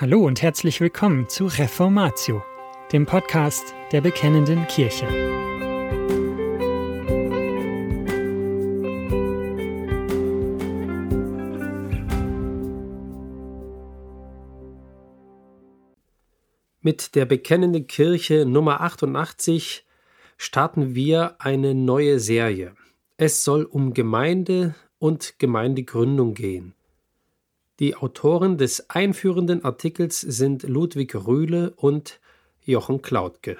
Hallo und herzlich willkommen zu Reformatio, dem Podcast der Bekennenden Kirche. Mit der Bekennenden Kirche Nummer 88 starten wir eine neue Serie. Es soll um Gemeinde und Gemeindegründung gehen. Die Autoren des einführenden Artikels sind Ludwig Rühle und Jochen Klautke.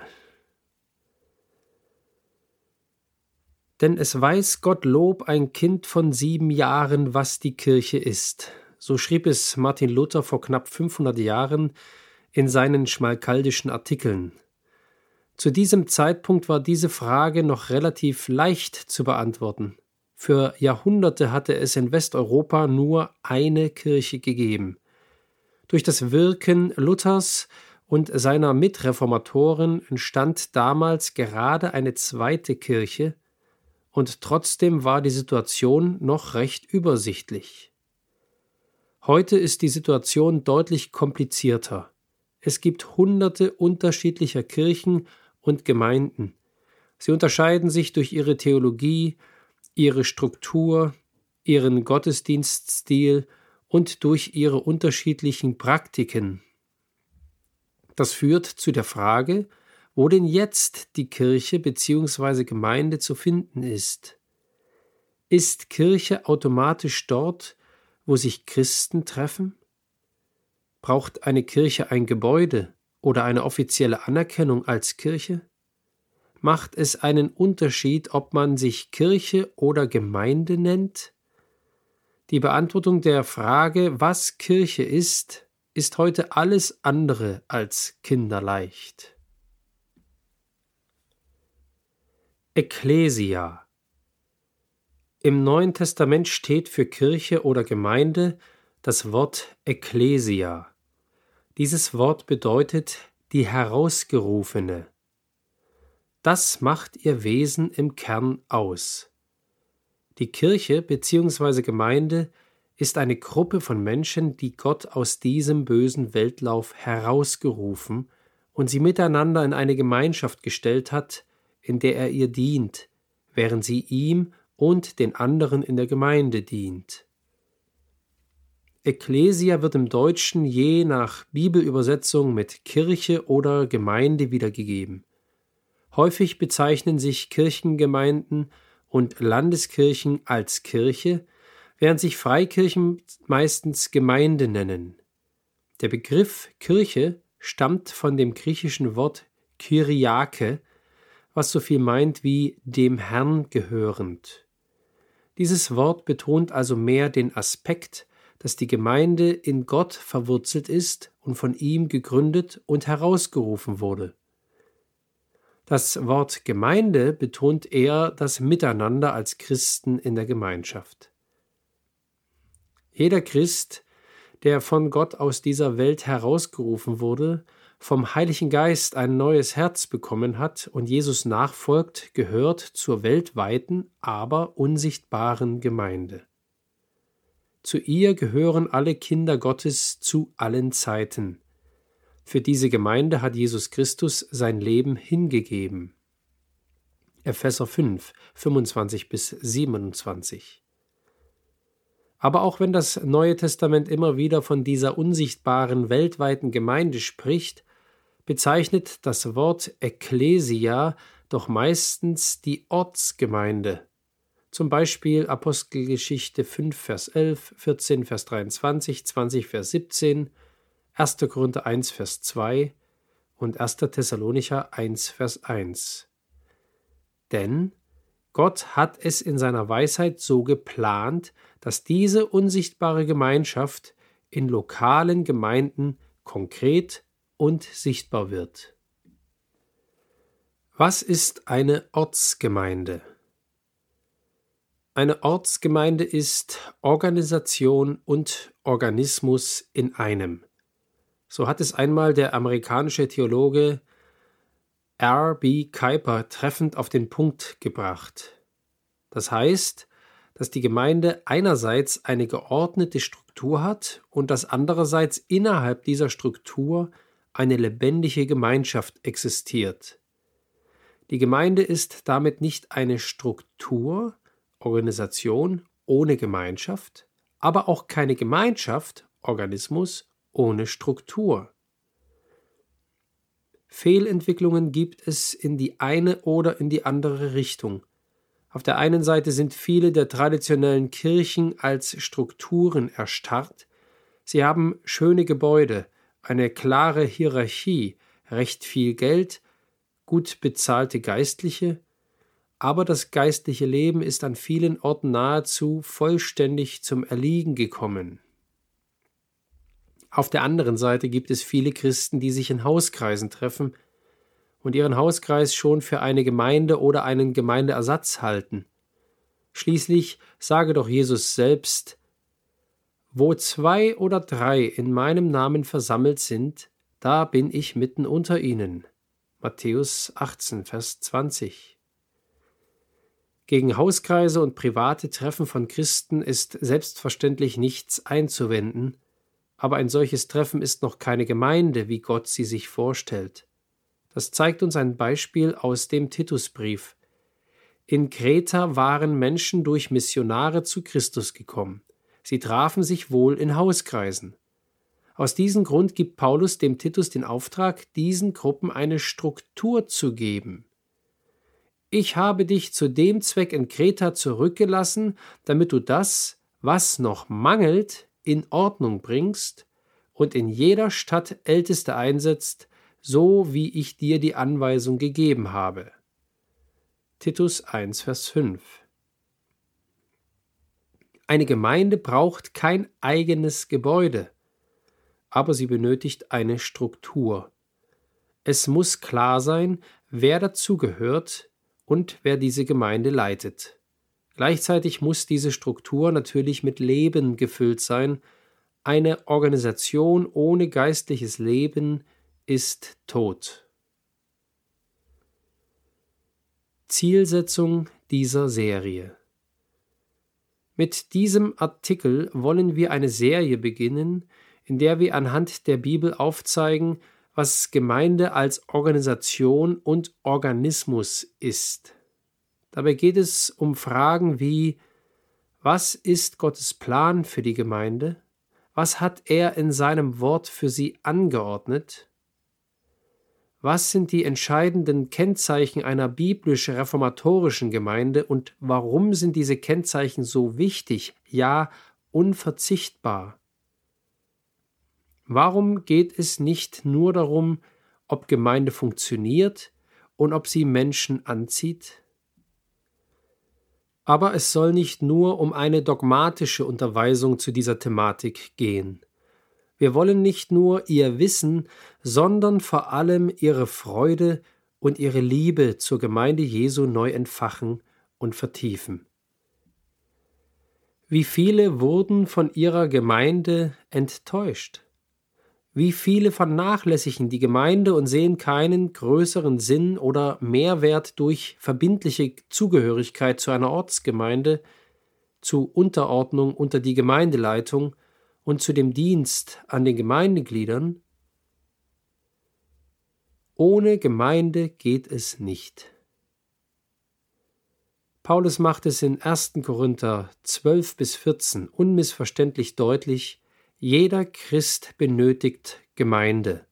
Denn es weiß Gottlob ein Kind von sieben Jahren, was die Kirche ist. So schrieb es Martin Luther vor knapp 500 Jahren in seinen schmalkaldischen Artikeln. Zu diesem Zeitpunkt war diese Frage noch relativ leicht zu beantworten. Für Jahrhunderte hatte es in Westeuropa nur eine Kirche gegeben. Durch das Wirken Luthers und seiner Mitreformatoren entstand damals gerade eine zweite Kirche, und trotzdem war die Situation noch recht übersichtlich. Heute ist die Situation deutlich komplizierter. Es gibt hunderte unterschiedlicher Kirchen und Gemeinden. Sie unterscheiden sich durch ihre Theologie, ihre Struktur, ihren Gottesdienststil und durch ihre unterschiedlichen Praktiken. Das führt zu der Frage, wo denn jetzt die Kirche bzw. Gemeinde zu finden ist. Ist Kirche automatisch dort, wo sich Christen treffen? Braucht eine Kirche ein Gebäude oder eine offizielle Anerkennung als Kirche? Macht es einen Unterschied, ob man sich Kirche oder Gemeinde nennt? Die Beantwortung der Frage, was Kirche ist, ist heute alles andere als kinderleicht. Ecclesia Im Neuen Testament steht für Kirche oder Gemeinde das Wort Ecclesia. Dieses Wort bedeutet die Herausgerufene. Das macht ihr Wesen im Kern aus. Die Kirche bzw. Gemeinde ist eine Gruppe von Menschen, die Gott aus diesem bösen Weltlauf herausgerufen und sie miteinander in eine Gemeinschaft gestellt hat, in der er ihr dient, während sie ihm und den anderen in der Gemeinde dient. Ecclesia wird im Deutschen je nach Bibelübersetzung mit Kirche oder Gemeinde wiedergegeben. Häufig bezeichnen sich Kirchengemeinden und Landeskirchen als Kirche, während sich Freikirchen meistens Gemeinde nennen. Der Begriff Kirche stammt von dem griechischen Wort Kyriake, was so viel meint wie dem Herrn gehörend. Dieses Wort betont also mehr den Aspekt, dass die Gemeinde in Gott verwurzelt ist und von ihm gegründet und herausgerufen wurde. Das Wort Gemeinde betont eher das Miteinander als Christen in der Gemeinschaft. Jeder Christ, der von Gott aus dieser Welt herausgerufen wurde, vom Heiligen Geist ein neues Herz bekommen hat und Jesus nachfolgt, gehört zur weltweiten, aber unsichtbaren Gemeinde. Zu ihr gehören alle Kinder Gottes zu allen Zeiten. Für diese Gemeinde hat Jesus Christus sein Leben hingegeben. Epheser 5, 25 bis 27. Aber auch wenn das Neue Testament immer wieder von dieser unsichtbaren weltweiten Gemeinde spricht, bezeichnet das Wort Ecclesia doch meistens die Ortsgemeinde. Zum Beispiel Apostelgeschichte 5, Vers 11, 14, Vers 23, 20, Vers 17, 1. Korinther 1, Vers 2 und 1. Thessalonicher 1, Vers 1. Denn Gott hat es in seiner Weisheit so geplant, dass diese unsichtbare Gemeinschaft in lokalen Gemeinden konkret und sichtbar wird. Was ist eine Ortsgemeinde? Eine Ortsgemeinde ist Organisation und Organismus in einem. So hat es einmal der amerikanische Theologe R. B. Kuiper treffend auf den Punkt gebracht. Das heißt, dass die Gemeinde einerseits eine geordnete Struktur hat und dass andererseits innerhalb dieser Struktur eine lebendige Gemeinschaft existiert. Die Gemeinde ist damit nicht eine Struktur, Organisation ohne Gemeinschaft, aber auch keine Gemeinschaft, Organismus ohne Struktur. Fehlentwicklungen gibt es in die eine oder in die andere Richtung. Auf der einen Seite sind viele der traditionellen Kirchen als Strukturen erstarrt. Sie haben schöne Gebäude, eine klare Hierarchie, recht viel Geld, gut bezahlte Geistliche, aber das geistliche Leben ist an vielen Orten nahezu vollständig zum Erliegen gekommen. Auf der anderen Seite gibt es viele Christen, die sich in Hauskreisen treffen und ihren Hauskreis schon für eine Gemeinde oder einen Gemeindeersatz halten. Schließlich sage doch Jesus selbst, wo zwei oder drei in meinem Namen versammelt sind, da bin ich mitten unter ihnen. Matthäus 18, Vers 20. Gegen Hauskreise und private Treffen von Christen ist selbstverständlich nichts einzuwenden, aber ein solches Treffen ist noch keine Gemeinde, wie Gott sie sich vorstellt. Das zeigt uns ein Beispiel aus dem Titusbrief. In Kreta waren Menschen durch Missionare zu Christus gekommen. Sie trafen sich wohl in Hauskreisen. Aus diesem Grund gibt Paulus dem Titus den Auftrag, diesen Gruppen eine Struktur zu geben. Ich habe dich zu dem Zweck in Kreta zurückgelassen, damit du das, was noch mangelt, in Ordnung bringst und in jeder Stadt Älteste einsetzt, so wie ich dir die Anweisung gegeben habe. Titus 1, Vers 5 Eine Gemeinde braucht kein eigenes Gebäude aber sie benötigt eine Struktur. Es muss klar sein, wer dazugehört und wer diese Gemeinde leitet. Gleichzeitig muss diese Struktur natürlich mit Leben gefüllt sein. Eine Organisation ohne geistliches Leben ist tot. Zielsetzung dieser Serie Mit diesem Artikel wollen wir eine Serie beginnen, in der wir anhand der Bibel aufzeigen, was Gemeinde als Organisation und Organismus ist. Dabei geht es um Fragen wie Was ist Gottes Plan für die Gemeinde? Was hat er in seinem Wort für sie angeordnet? Was sind die entscheidenden Kennzeichen einer biblisch-reformatorischen Gemeinde und warum sind diese Kennzeichen so wichtig, ja unverzichtbar? Warum geht es nicht nur darum, ob Gemeinde funktioniert und ob sie Menschen anzieht? Aber es soll nicht nur um eine dogmatische Unterweisung zu dieser Thematik gehen. Wir wollen nicht nur ihr Wissen, sondern vor allem ihre Freude und ihre Liebe zur Gemeinde Jesu neu entfachen und vertiefen. Wie viele wurden von ihrer Gemeinde enttäuscht? Wie viele vernachlässigen die Gemeinde und sehen keinen größeren Sinn oder Mehrwert durch verbindliche Zugehörigkeit zu einer Ortsgemeinde, zu Unterordnung unter die Gemeindeleitung und zu dem Dienst an den Gemeindegliedern? Ohne Gemeinde geht es nicht. Paulus macht es in 1. Korinther 12 bis 14 unmissverständlich deutlich, jeder Christ benötigt Gemeinde.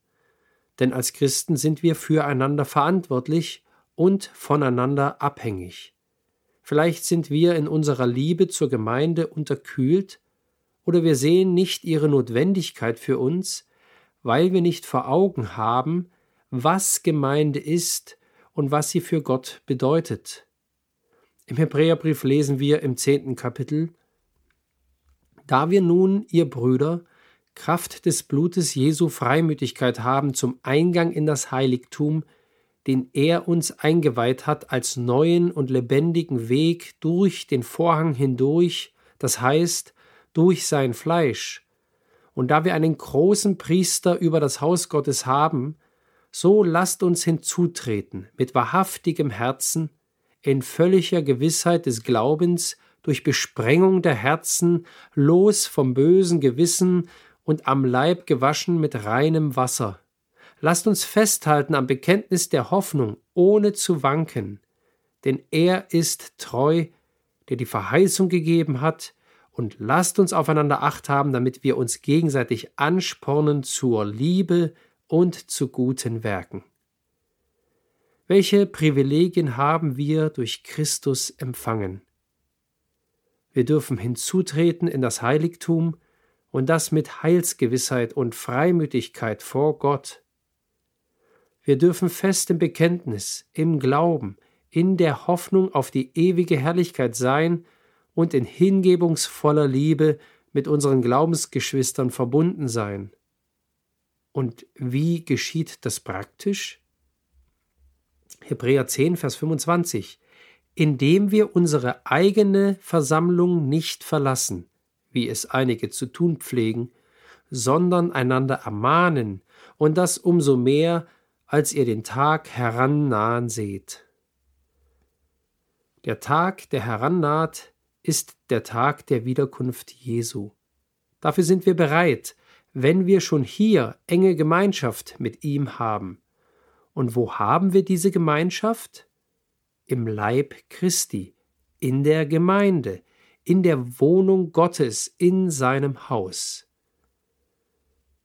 Denn als Christen sind wir füreinander verantwortlich und voneinander abhängig. Vielleicht sind wir in unserer Liebe zur Gemeinde unterkühlt oder wir sehen nicht ihre Notwendigkeit für uns, weil wir nicht vor Augen haben, was Gemeinde ist und was sie für Gott bedeutet. Im Hebräerbrief lesen wir im zehnten Kapitel da wir nun, ihr Brüder, Kraft des Blutes Jesu Freimütigkeit haben zum Eingang in das Heiligtum, den er uns eingeweiht hat als neuen und lebendigen Weg durch den Vorhang hindurch, das heißt durch sein Fleisch. Und da wir einen großen Priester über das Haus Gottes haben, so lasst uns hinzutreten mit wahrhaftigem Herzen, in völliger Gewissheit des Glaubens, durch Besprengung der Herzen, los vom bösen Gewissen und am Leib gewaschen mit reinem Wasser. Lasst uns festhalten am Bekenntnis der Hoffnung, ohne zu wanken, denn er ist treu, der die Verheißung gegeben hat, und lasst uns aufeinander acht haben, damit wir uns gegenseitig anspornen zur Liebe und zu guten Werken. Welche Privilegien haben wir durch Christus empfangen? Wir dürfen hinzutreten in das Heiligtum und das mit Heilsgewissheit und Freimütigkeit vor Gott. Wir dürfen fest im Bekenntnis, im Glauben, in der Hoffnung auf die ewige Herrlichkeit sein und in hingebungsvoller Liebe mit unseren Glaubensgeschwistern verbunden sein. Und wie geschieht das praktisch? Hebräer 10, Vers 25 indem wir unsere eigene Versammlung nicht verlassen, wie es einige zu tun pflegen, sondern einander ermahnen, und das umso mehr, als ihr den Tag herannahen seht. Der Tag, der herannaht, ist der Tag der Wiederkunft Jesu. Dafür sind wir bereit, wenn wir schon hier enge Gemeinschaft mit ihm haben. Und wo haben wir diese Gemeinschaft? Im Leib Christi, in der Gemeinde, in der Wohnung Gottes, in seinem Haus.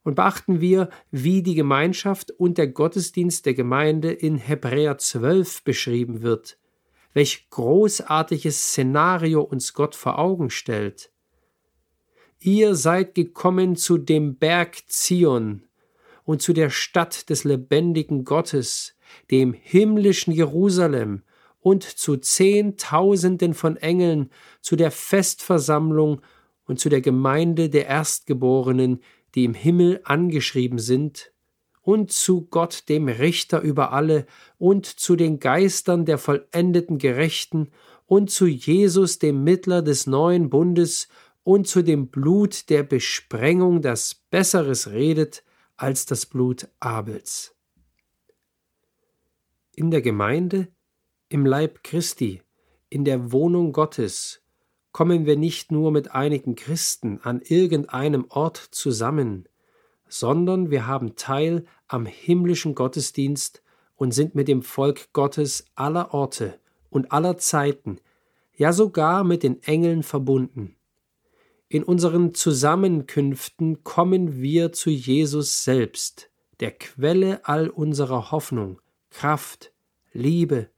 Und beachten wir, wie die Gemeinschaft und der Gottesdienst der Gemeinde in Hebräer 12 beschrieben wird, welch großartiges Szenario uns Gott vor Augen stellt. Ihr seid gekommen zu dem Berg Zion und zu der Stadt des lebendigen Gottes, dem himmlischen Jerusalem, und zu Zehntausenden von Engeln, zu der Festversammlung und zu der Gemeinde der Erstgeborenen, die im Himmel angeschrieben sind, und zu Gott dem Richter über alle, und zu den Geistern der vollendeten Gerechten, und zu Jesus dem Mittler des neuen Bundes, und zu dem Blut der Besprengung, das Besseres redet als das Blut Abels. In der Gemeinde im Leib Christi, in der Wohnung Gottes, kommen wir nicht nur mit einigen Christen an irgendeinem Ort zusammen, sondern wir haben Teil am himmlischen Gottesdienst und sind mit dem Volk Gottes aller Orte und aller Zeiten, ja sogar mit den Engeln verbunden. In unseren Zusammenkünften kommen wir zu Jesus selbst, der Quelle all unserer Hoffnung, Kraft, Liebe,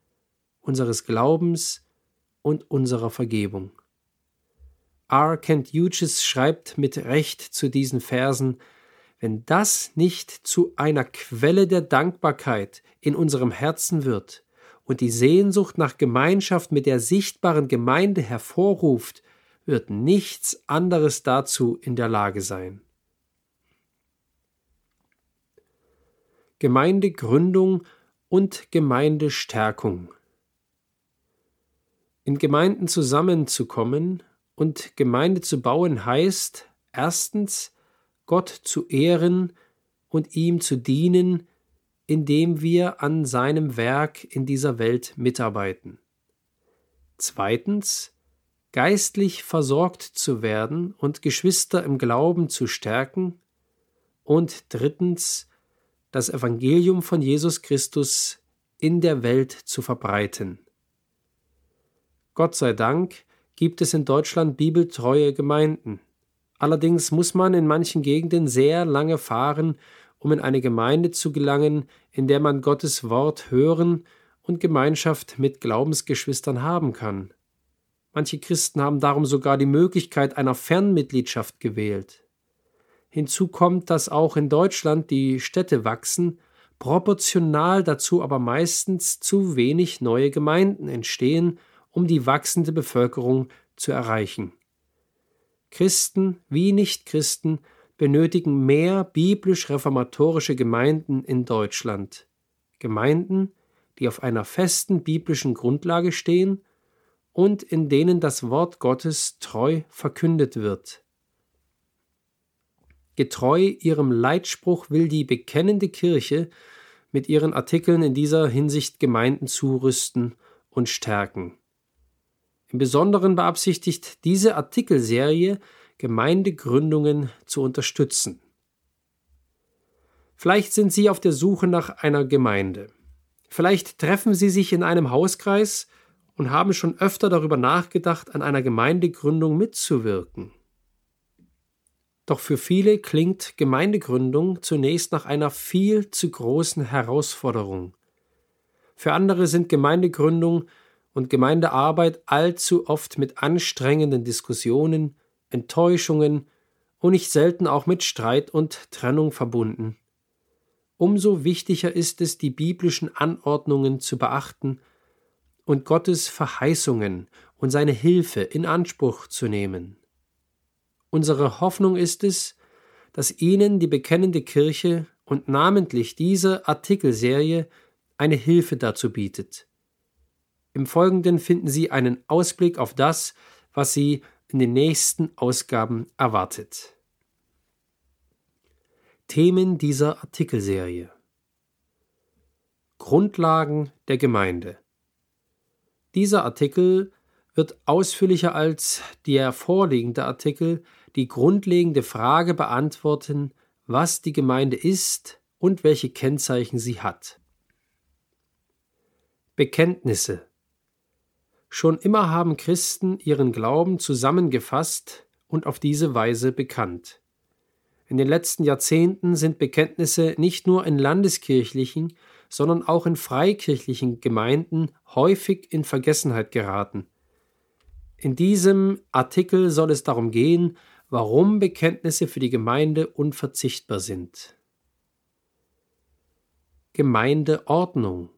unseres Glaubens und unserer Vergebung. R. Kent Hughes schreibt mit Recht zu diesen Versen, wenn das nicht zu einer Quelle der Dankbarkeit in unserem Herzen wird und die Sehnsucht nach Gemeinschaft mit der sichtbaren Gemeinde hervorruft, wird nichts anderes dazu in der Lage sein. Gemeindegründung und Gemeindestärkung in Gemeinden zusammenzukommen und Gemeinde zu bauen heißt erstens Gott zu ehren und ihm zu dienen, indem wir an seinem Werk in dieser Welt mitarbeiten. Zweitens geistlich versorgt zu werden und Geschwister im Glauben zu stärken. Und drittens das Evangelium von Jesus Christus in der Welt zu verbreiten. Gott sei Dank gibt es in Deutschland bibeltreue Gemeinden. Allerdings muss man in manchen Gegenden sehr lange fahren, um in eine Gemeinde zu gelangen, in der man Gottes Wort hören und Gemeinschaft mit Glaubensgeschwistern haben kann. Manche Christen haben darum sogar die Möglichkeit einer Fernmitgliedschaft gewählt. Hinzu kommt, dass auch in Deutschland die Städte wachsen, proportional dazu aber meistens zu wenig neue Gemeinden entstehen um die wachsende Bevölkerung zu erreichen. Christen wie Nichtchristen benötigen mehr biblisch-reformatorische Gemeinden in Deutschland. Gemeinden, die auf einer festen biblischen Grundlage stehen und in denen das Wort Gottes treu verkündet wird. Getreu ihrem Leitspruch will die bekennende Kirche mit ihren Artikeln in dieser Hinsicht Gemeinden zurüsten und stärken. Im Besonderen beabsichtigt diese Artikelserie, Gemeindegründungen zu unterstützen. Vielleicht sind Sie auf der Suche nach einer Gemeinde. Vielleicht treffen Sie sich in einem Hauskreis und haben schon öfter darüber nachgedacht, an einer Gemeindegründung mitzuwirken. Doch für viele klingt Gemeindegründung zunächst nach einer viel zu großen Herausforderung. Für andere sind Gemeindegründung und Gemeindearbeit allzu oft mit anstrengenden Diskussionen, Enttäuschungen und nicht selten auch mit Streit und Trennung verbunden. Umso wichtiger ist es, die biblischen Anordnungen zu beachten und Gottes Verheißungen und seine Hilfe in Anspruch zu nehmen. Unsere Hoffnung ist es, dass Ihnen die bekennende Kirche und namentlich diese Artikelserie eine Hilfe dazu bietet. Im Folgenden finden Sie einen Ausblick auf das, was Sie in den nächsten Ausgaben erwartet. Themen dieser Artikelserie Grundlagen der Gemeinde Dieser Artikel wird ausführlicher als der vorliegende Artikel die grundlegende Frage beantworten, was die Gemeinde ist und welche Kennzeichen sie hat. Bekenntnisse Schon immer haben Christen ihren Glauben zusammengefasst und auf diese Weise bekannt. In den letzten Jahrzehnten sind Bekenntnisse nicht nur in landeskirchlichen, sondern auch in freikirchlichen Gemeinden häufig in Vergessenheit geraten. In diesem Artikel soll es darum gehen, warum Bekenntnisse für die Gemeinde unverzichtbar sind. Gemeindeordnung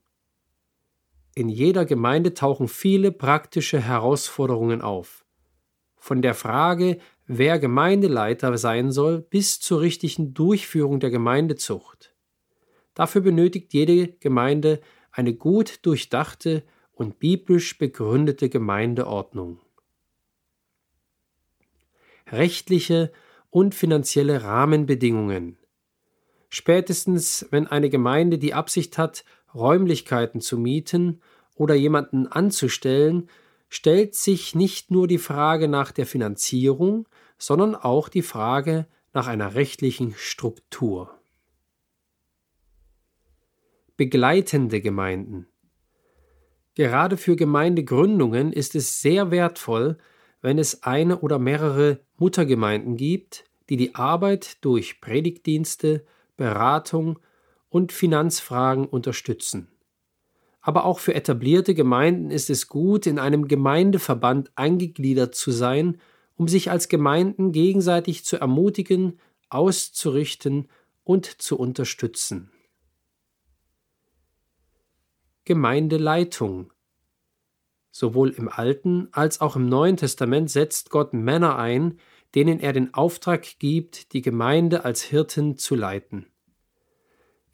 In jeder Gemeinde tauchen viele praktische Herausforderungen auf. Von der Frage, wer Gemeindeleiter sein soll, bis zur richtigen Durchführung der Gemeindezucht. Dafür benötigt jede Gemeinde eine gut durchdachte und biblisch begründete Gemeindeordnung rechtliche und finanzielle Rahmenbedingungen. Spätestens, wenn eine Gemeinde die Absicht hat, Räumlichkeiten zu mieten oder jemanden anzustellen, stellt sich nicht nur die Frage nach der Finanzierung, sondern auch die Frage nach einer rechtlichen Struktur. Begleitende Gemeinden Gerade für Gemeindegründungen ist es sehr wertvoll, wenn es eine oder mehrere Muttergemeinden gibt, die die Arbeit durch Predigtdienste, Beratung und Finanzfragen unterstützen. Aber auch für etablierte Gemeinden ist es gut, in einem Gemeindeverband eingegliedert zu sein, um sich als Gemeinden gegenseitig zu ermutigen, auszurichten und zu unterstützen. Gemeindeleitung Sowohl im Alten als auch im Neuen Testament setzt Gott Männer ein, denen er den Auftrag gibt, die Gemeinde als Hirten zu leiten.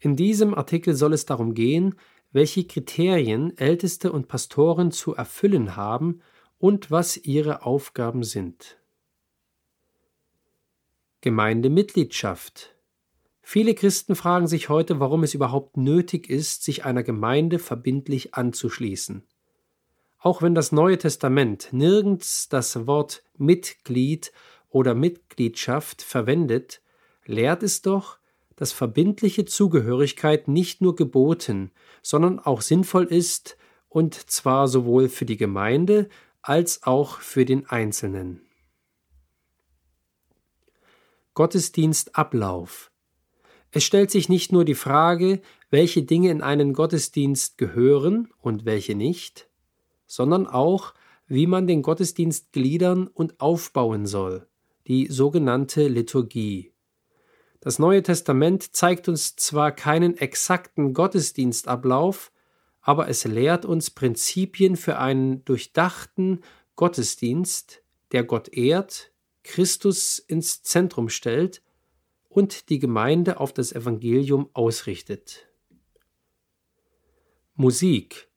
In diesem Artikel soll es darum gehen, welche Kriterien Älteste und Pastoren zu erfüllen haben und was ihre Aufgaben sind. Gemeindemitgliedschaft Viele Christen fragen sich heute, warum es überhaupt nötig ist, sich einer Gemeinde verbindlich anzuschließen. Auch wenn das Neue Testament nirgends das Wort Mitglied oder Mitgliedschaft verwendet, lehrt es doch, dass verbindliche Zugehörigkeit nicht nur geboten, sondern auch sinnvoll ist, und zwar sowohl für die Gemeinde als auch für den Einzelnen. Gottesdienstablauf Es stellt sich nicht nur die Frage, welche Dinge in einen Gottesdienst gehören und welche nicht, sondern auch, wie man den Gottesdienst gliedern und aufbauen soll, die sogenannte Liturgie. Das Neue Testament zeigt uns zwar keinen exakten Gottesdienstablauf, aber es lehrt uns Prinzipien für einen durchdachten Gottesdienst, der Gott ehrt, Christus ins Zentrum stellt und die Gemeinde auf das Evangelium ausrichtet. Musik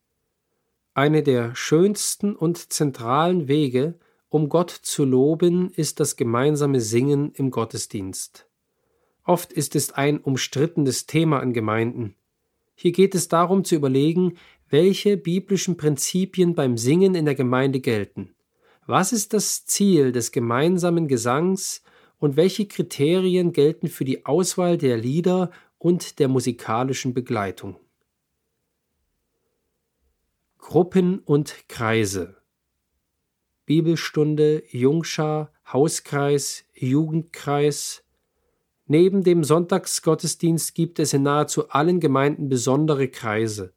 eine der schönsten und zentralen Wege, um Gott zu loben, ist das gemeinsame Singen im Gottesdienst. Oft ist es ein umstrittenes Thema in Gemeinden. Hier geht es darum zu überlegen, welche biblischen Prinzipien beim Singen in der Gemeinde gelten. Was ist das Ziel des gemeinsamen Gesangs und welche Kriterien gelten für die Auswahl der Lieder und der musikalischen Begleitung? Gruppen und Kreise Bibelstunde, Jungschar, Hauskreis, Jugendkreis. Neben dem Sonntagsgottesdienst gibt es in nahezu allen Gemeinden besondere Kreise.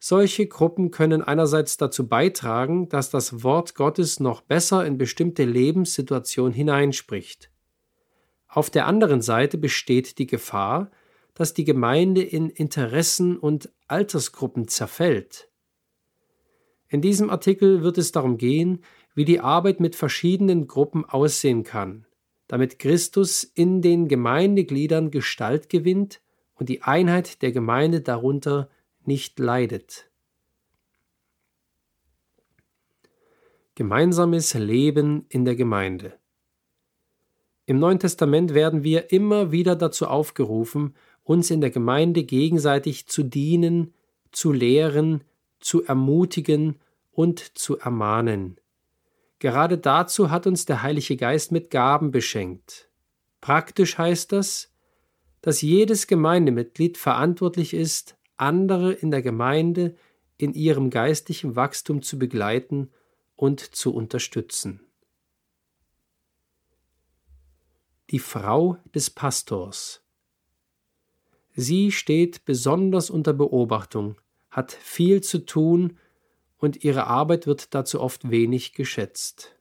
Solche Gruppen können einerseits dazu beitragen, dass das Wort Gottes noch besser in bestimmte Lebenssituationen hineinspricht. Auf der anderen Seite besteht die Gefahr, dass die Gemeinde in Interessen und Altersgruppen zerfällt. In diesem Artikel wird es darum gehen, wie die Arbeit mit verschiedenen Gruppen aussehen kann, damit Christus in den Gemeindegliedern Gestalt gewinnt und die Einheit der Gemeinde darunter nicht leidet. Gemeinsames Leben in der Gemeinde. Im Neuen Testament werden wir immer wieder dazu aufgerufen, uns in der Gemeinde gegenseitig zu dienen, zu lehren, zu ermutigen und zu ermahnen. Gerade dazu hat uns der Heilige Geist mit Gaben beschenkt. Praktisch heißt das, dass jedes Gemeindemitglied verantwortlich ist, andere in der Gemeinde in ihrem geistlichen Wachstum zu begleiten und zu unterstützen. Die Frau des Pastors. Sie steht besonders unter Beobachtung, hat viel zu tun und ihre Arbeit wird dazu oft wenig geschätzt.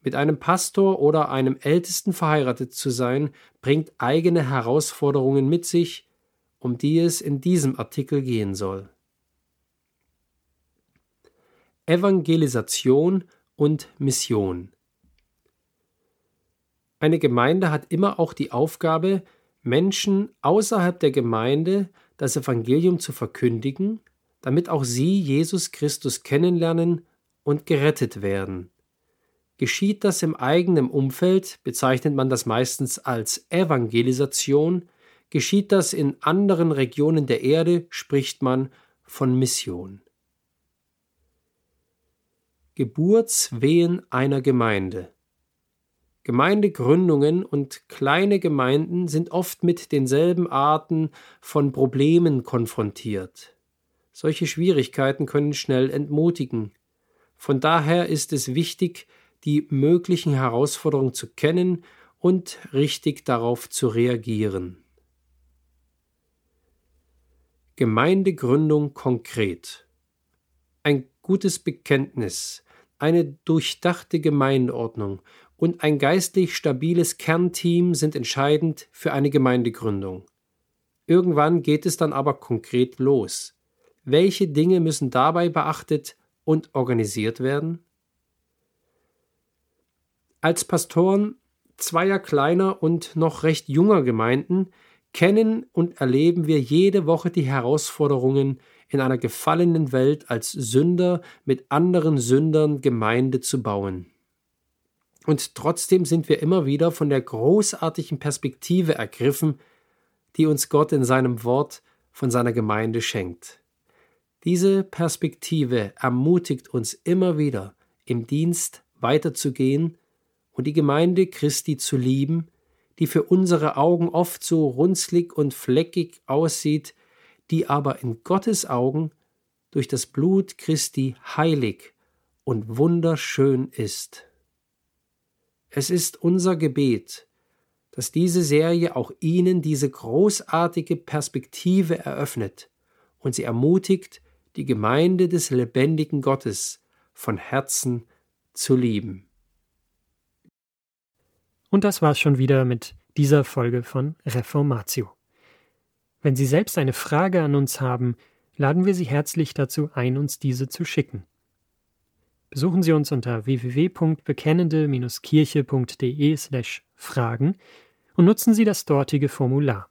Mit einem Pastor oder einem Ältesten verheiratet zu sein, bringt eigene Herausforderungen mit sich, um die es in diesem Artikel gehen soll. Evangelisation und Mission Eine Gemeinde hat immer auch die Aufgabe, Menschen außerhalb der Gemeinde das Evangelium zu verkündigen, damit auch sie Jesus Christus kennenlernen und gerettet werden. Geschieht das im eigenen Umfeld, bezeichnet man das meistens als Evangelisation, Geschieht das in anderen Regionen der Erde, spricht man von Mission. Geburtswehen einer Gemeinde. Gemeindegründungen und kleine Gemeinden sind oft mit denselben Arten von Problemen konfrontiert. Solche Schwierigkeiten können schnell entmutigen. Von daher ist es wichtig, die möglichen Herausforderungen zu kennen und richtig darauf zu reagieren. Gemeindegründung konkret. Ein gutes Bekenntnis, eine durchdachte Gemeindeordnung und ein geistlich stabiles Kernteam sind entscheidend für eine Gemeindegründung. Irgendwann geht es dann aber konkret los. Welche Dinge müssen dabei beachtet und organisiert werden? Als Pastoren zweier kleiner und noch recht junger Gemeinden kennen und erleben wir jede Woche die Herausforderungen, in einer gefallenen Welt als Sünder mit anderen Sündern Gemeinde zu bauen. Und trotzdem sind wir immer wieder von der großartigen Perspektive ergriffen, die uns Gott in seinem Wort von seiner Gemeinde schenkt. Diese Perspektive ermutigt uns immer wieder, im Dienst weiterzugehen und die Gemeinde Christi zu lieben, die für unsere Augen oft so runzlig und fleckig aussieht, die aber in Gottes Augen durch das Blut Christi heilig und wunderschön ist. Es ist unser Gebet, dass diese Serie auch Ihnen diese großartige Perspektive eröffnet und Sie ermutigt, die Gemeinde des lebendigen Gottes von Herzen zu lieben. Und das war's schon wieder mit dieser Folge von Reformatio. Wenn Sie selbst eine Frage an uns haben, laden wir Sie herzlich dazu ein, uns diese zu schicken. Besuchen Sie uns unter www.bekennende-kirche.de/fragen und nutzen Sie das dortige Formular.